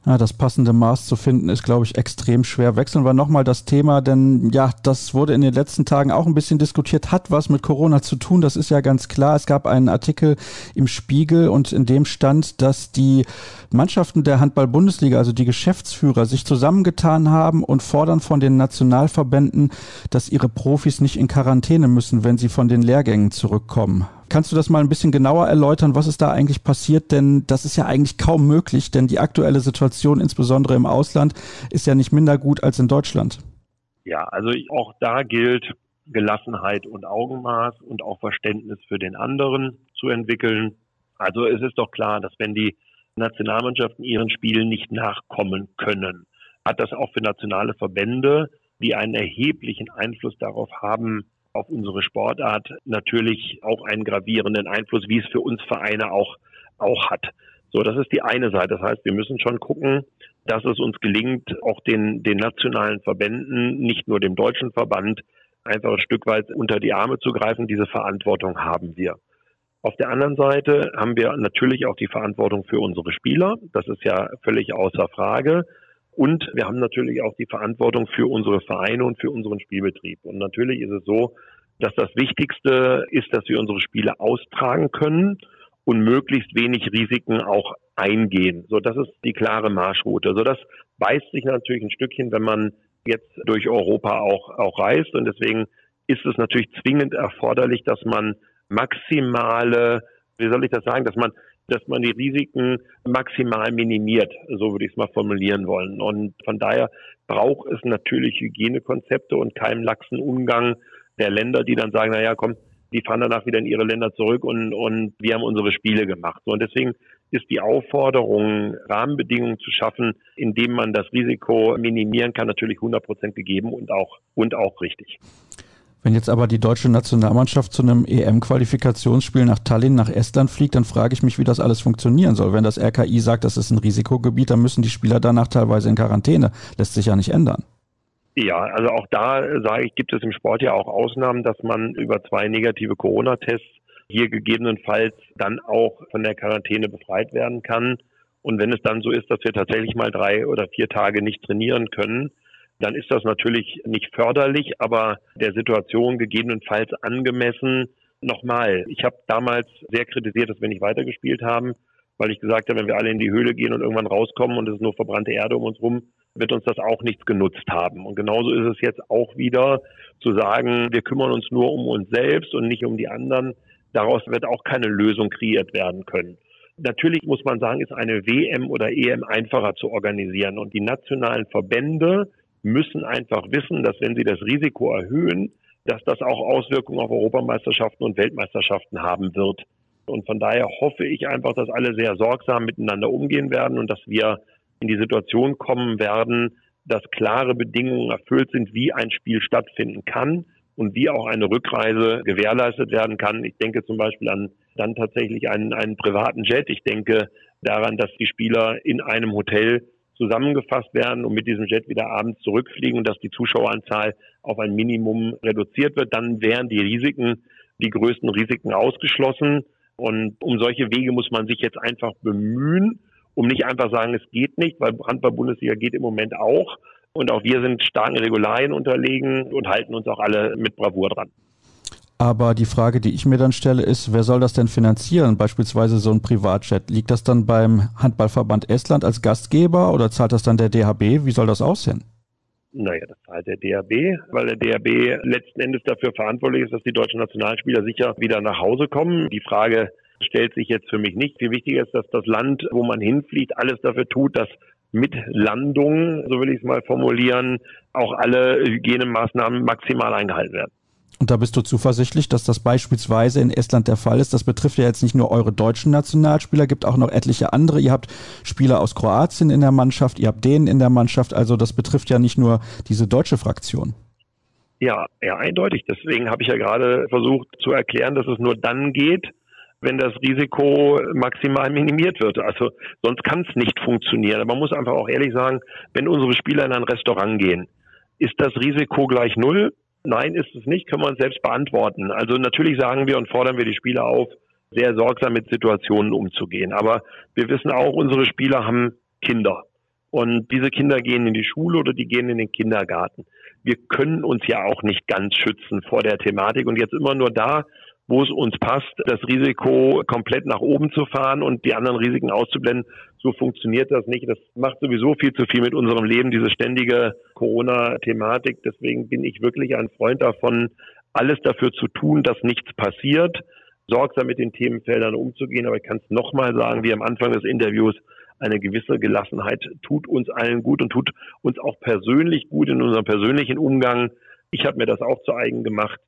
A: Ja, das passende Maß zu finden ist, glaube ich, extrem schwer. Wechseln wir nochmal das Thema, denn ja, das wurde in den letzten Tagen auch ein bisschen diskutiert, hat was mit Corona zu tun, das ist ja ganz klar. Es gab einen Artikel im Spiegel und in dem stand, dass die Mannschaften der Handball-Bundesliga, also die Geschäftsführer, sich zusammengetan haben und fordern von den Nationalverbänden, dass ihre Profis nicht in Quarantäne müssen, wenn sie von den Lehrgängen zurückkommen. Kannst du das mal ein bisschen genauer erläutern, was ist da eigentlich passiert? Denn das ist ja eigentlich kaum möglich, denn die aktuelle Situation, insbesondere im Ausland, ist ja nicht minder gut als in Deutschland.
D: Ja, also auch da gilt Gelassenheit und Augenmaß und auch Verständnis für den anderen zu entwickeln. Also es ist doch klar, dass wenn die Nationalmannschaften ihren Spielen nicht nachkommen können, hat das auch für nationale Verbände, die einen erheblichen Einfluss darauf haben, auf unsere Sportart natürlich auch einen gravierenden Einfluss, wie es für uns Vereine auch, auch hat. So, das ist die eine Seite. Das heißt, wir müssen schon gucken, dass es uns gelingt, auch den, den nationalen Verbänden, nicht nur dem deutschen Verband, einfach ein Stück weit unter die Arme zu greifen. Diese Verantwortung haben wir. Auf der anderen Seite haben wir natürlich auch die Verantwortung für unsere Spieler. Das ist ja völlig außer Frage. Und wir haben natürlich auch die Verantwortung für unsere Vereine und für unseren Spielbetrieb. Und natürlich ist es so, dass das Wichtigste ist, dass wir unsere Spiele austragen können und möglichst wenig Risiken auch eingehen. So, das ist die klare Marschroute. So, das beißt sich natürlich ein Stückchen, wenn man jetzt durch Europa auch, auch reist. Und deswegen ist es natürlich zwingend erforderlich, dass man maximale, wie soll ich das sagen, dass man dass man die Risiken maximal minimiert, so würde ich es mal formulieren wollen. Und von daher braucht es natürlich Hygienekonzepte und keinen laxen Umgang der Länder, die dann sagen, na ja, komm, die fahren danach wieder in ihre Länder zurück und, und wir haben unsere Spiele gemacht. und deswegen ist die Aufforderung, Rahmenbedingungen zu schaffen, indem man das Risiko minimieren kann, natürlich 100 Prozent gegeben und auch, und auch richtig.
A: Wenn jetzt aber die deutsche Nationalmannschaft zu einem EM-Qualifikationsspiel nach Tallinn, nach Estland fliegt, dann frage ich mich, wie das alles funktionieren soll. Wenn das RKI sagt, das ist ein Risikogebiet, dann müssen die Spieler danach teilweise in Quarantäne. Lässt sich ja nicht ändern.
D: Ja, also auch da sage ich, gibt es im Sport ja auch Ausnahmen, dass man über zwei negative Corona-Tests hier gegebenenfalls dann auch von der Quarantäne befreit werden kann. Und wenn es dann so ist, dass wir tatsächlich mal drei oder vier Tage nicht trainieren können, dann ist das natürlich nicht förderlich, aber der Situation gegebenenfalls angemessen. Nochmal, ich habe damals sehr kritisiert, dass wir nicht weitergespielt haben. weil ich gesagt habe, wenn wir alle in die Höhle gehen und irgendwann rauskommen und es ist nur verbrannte Erde um uns rum, wird uns das auch nichts genutzt haben. Und genauso ist es jetzt auch wieder zu sagen, wir kümmern uns nur um uns selbst und nicht um die anderen. Daraus wird auch keine Lösung kreiert werden können. Natürlich muss man sagen, ist eine WM oder EM einfacher zu organisieren. Und die nationalen Verbände müssen einfach wissen, dass wenn sie das Risiko erhöhen, dass das auch Auswirkungen auf Europameisterschaften und Weltmeisterschaften haben wird. Und von daher hoffe ich einfach, dass alle sehr sorgsam miteinander umgehen werden und dass wir in die Situation kommen werden, dass klare Bedingungen erfüllt sind, wie ein Spiel stattfinden kann und wie auch eine Rückreise gewährleistet werden kann. Ich denke zum Beispiel an dann tatsächlich einen, einen privaten Jet. Ich denke daran, dass die Spieler in einem Hotel zusammengefasst werden und mit diesem Jet wieder abends zurückfliegen und dass die Zuschaueranzahl auf ein Minimum reduziert wird. Dann wären die Risiken, die größten Risiken ausgeschlossen. Und um solche Wege muss man sich jetzt einfach bemühen, um nicht einfach sagen, es geht nicht, weil Handball-Bundesliga geht im Moment auch. Und auch wir sind starken Regularien unterlegen und halten uns auch alle mit Bravour dran.
A: Aber die Frage, die ich mir dann stelle, ist, wer soll das denn finanzieren? Beispielsweise so ein Privatjet. Liegt das dann beim Handballverband Estland als Gastgeber oder zahlt das dann der DHB? Wie soll das aussehen?
D: Naja, das zahlt der DHB, weil der DHB letzten Endes dafür verantwortlich ist, dass die deutschen Nationalspieler sicher wieder nach Hause kommen. Die Frage stellt sich jetzt für mich nicht. Viel wichtiger ist, dass das Land, wo man hinfliegt, alles dafür tut, dass mit Landung, so will ich es mal formulieren, auch alle Hygienemaßnahmen maximal eingehalten werden.
A: Und da bist du zuversichtlich, dass das beispielsweise in Estland der Fall ist. Das betrifft ja jetzt nicht nur eure deutschen Nationalspieler, gibt auch noch etliche andere. Ihr habt Spieler aus Kroatien in der Mannschaft, ihr habt denen in der Mannschaft. Also das betrifft ja nicht nur diese deutsche Fraktion.
D: Ja, ja, eindeutig. Deswegen habe ich ja gerade versucht zu erklären, dass es nur dann geht, wenn das Risiko maximal minimiert wird. Also sonst kann es nicht funktionieren. Aber man muss einfach auch ehrlich sagen, wenn unsere Spieler in ein Restaurant gehen, ist das Risiko gleich null? Nein, ist es nicht, können wir uns selbst beantworten. Also natürlich sagen wir und fordern wir die Spieler auf, sehr sorgsam mit Situationen umzugehen. Aber wir wissen auch, unsere Spieler haben Kinder. Und diese Kinder gehen in die Schule oder die gehen in den Kindergarten. Wir können uns ja auch nicht ganz schützen vor der Thematik und jetzt immer nur da, wo es uns passt, das Risiko komplett nach oben zu fahren und die anderen Risiken auszublenden. So funktioniert das nicht. Das macht sowieso viel zu viel mit unserem Leben, diese ständige Corona-Thematik. Deswegen bin ich wirklich ein Freund davon, alles dafür zu tun, dass nichts passiert, sorgsam mit den Themenfeldern umzugehen. Aber ich kann es nochmal sagen, wie am Anfang des Interviews, eine gewisse Gelassenheit tut uns allen gut und tut uns auch persönlich gut in unserem persönlichen Umgang. Ich habe mir das auch zu eigen gemacht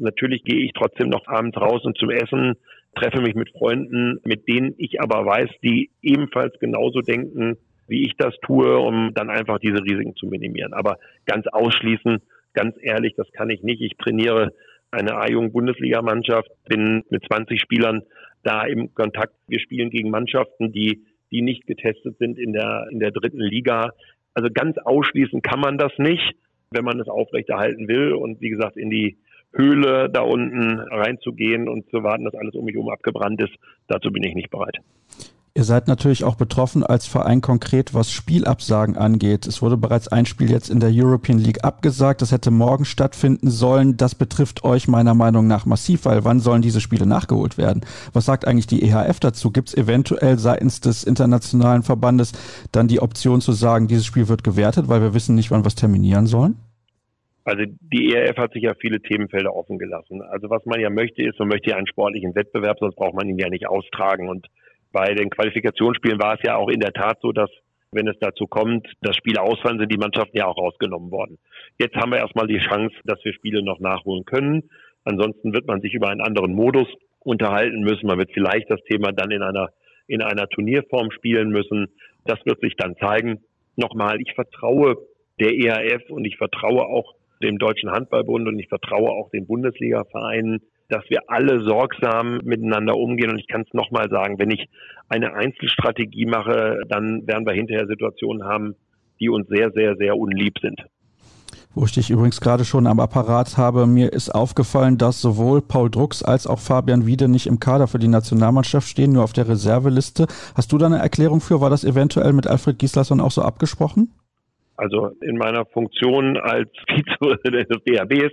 D: Natürlich gehe ich trotzdem noch abends raus und zum Essen, treffe mich mit Freunden, mit denen ich aber weiß, die ebenfalls genauso denken, wie ich das tue, um dann einfach diese Risiken zu minimieren. Aber ganz ausschließen, ganz ehrlich, das kann ich nicht. Ich trainiere eine A-Jugend-Bundesligamannschaft, bin mit 20 Spielern da im Kontakt. Wir spielen gegen Mannschaften, die, die nicht getestet sind in der, in der dritten Liga. Also ganz ausschließen kann man das nicht, wenn man es aufrechterhalten will. Und wie gesagt, in die Höhle da unten reinzugehen und zu warten, dass alles um mich herum abgebrannt ist, dazu bin ich nicht bereit.
A: Ihr seid natürlich auch betroffen als Verein konkret, was Spielabsagen angeht. Es wurde bereits ein Spiel jetzt in der European League abgesagt. Das hätte morgen stattfinden sollen. Das betrifft euch meiner Meinung nach massiv, weil wann sollen diese Spiele nachgeholt werden? Was sagt eigentlich die EHF dazu? Gibt es eventuell seitens des internationalen Verbandes dann die Option zu sagen, dieses Spiel wird gewertet, weil wir wissen nicht, wann wir es terminieren sollen?
D: Also die ERF hat sich ja viele Themenfelder offen gelassen. Also was man ja möchte, ist, man möchte ja einen sportlichen Wettbewerb, sonst braucht man ihn ja nicht austragen. Und bei den Qualifikationsspielen war es ja auch in der Tat so, dass wenn es dazu kommt, dass Spiele ausfallen, sind die Mannschaften ja auch rausgenommen worden. Jetzt haben wir erstmal die Chance, dass wir Spiele noch nachholen können. Ansonsten wird man sich über einen anderen Modus unterhalten müssen. Man wird vielleicht das Thema dann in einer, in einer Turnierform spielen müssen. Das wird sich dann zeigen. Nochmal, ich vertraue der ERF und ich vertraue auch dem Deutschen Handballbund und ich vertraue auch den Bundesliga-Vereinen, dass wir alle sorgsam miteinander umgehen. Und ich kann es nochmal sagen, wenn ich eine Einzelstrategie mache, dann werden wir hinterher Situationen haben, die uns sehr, sehr, sehr unlieb sind.
A: Wo ich dich übrigens gerade schon am Apparat habe, mir ist aufgefallen, dass sowohl Paul Drucks als auch Fabian Wiede nicht im Kader für die Nationalmannschaft stehen, nur auf der Reserveliste. Hast du da eine Erklärung für? War das eventuell mit Alfred Gislason auch so abgesprochen?
D: Also in meiner Funktion als Vize des DHBs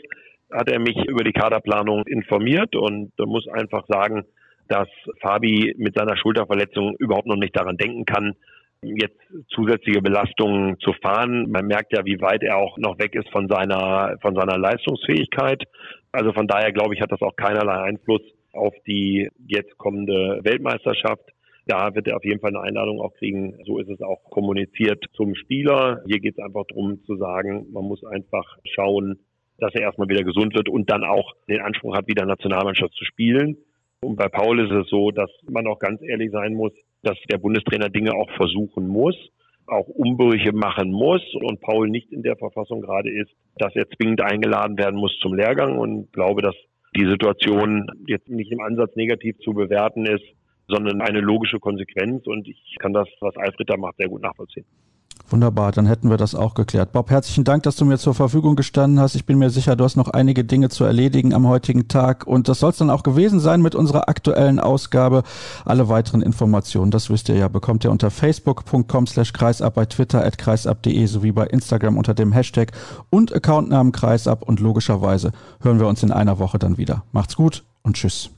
D: hat er mich über die Kaderplanung informiert und muss einfach sagen, dass Fabi mit seiner Schulterverletzung überhaupt noch nicht daran denken kann, jetzt zusätzliche Belastungen zu fahren. Man merkt ja, wie weit er auch noch weg ist von seiner, von seiner Leistungsfähigkeit. Also von daher glaube ich, hat das auch keinerlei Einfluss auf die jetzt kommende Weltmeisterschaft. Da wird er auf jeden Fall eine Einladung auch kriegen. So ist es auch kommuniziert zum Spieler. Hier geht es einfach darum zu sagen, man muss einfach schauen, dass er erstmal wieder gesund wird und dann auch den Anspruch hat, wieder Nationalmannschaft zu spielen. Und bei Paul ist es so, dass man auch ganz ehrlich sein muss, dass der Bundestrainer Dinge auch versuchen muss, auch Umbrüche machen muss und Paul nicht in der Verfassung gerade ist, dass er zwingend eingeladen werden muss zum Lehrgang und glaube, dass die Situation jetzt nicht im Ansatz negativ zu bewerten ist, sondern eine logische Konsequenz und ich kann das, was Alfred da macht, sehr gut nachvollziehen.
A: Wunderbar, dann hätten wir das auch geklärt. Bob, herzlichen Dank, dass du mir zur Verfügung gestanden hast. Ich bin mir sicher, du hast noch einige Dinge zu erledigen am heutigen Tag. Und das soll es dann auch gewesen sein mit unserer aktuellen Ausgabe. Alle weiteren Informationen, das wisst ihr ja, bekommt ihr unter facebook.com slash kreisab, bei Twitter at kreisab.de sowie bei Instagram unter dem Hashtag und Accountnamen kreisab. Und logischerweise hören wir uns in einer Woche dann wieder. Macht's gut und tschüss.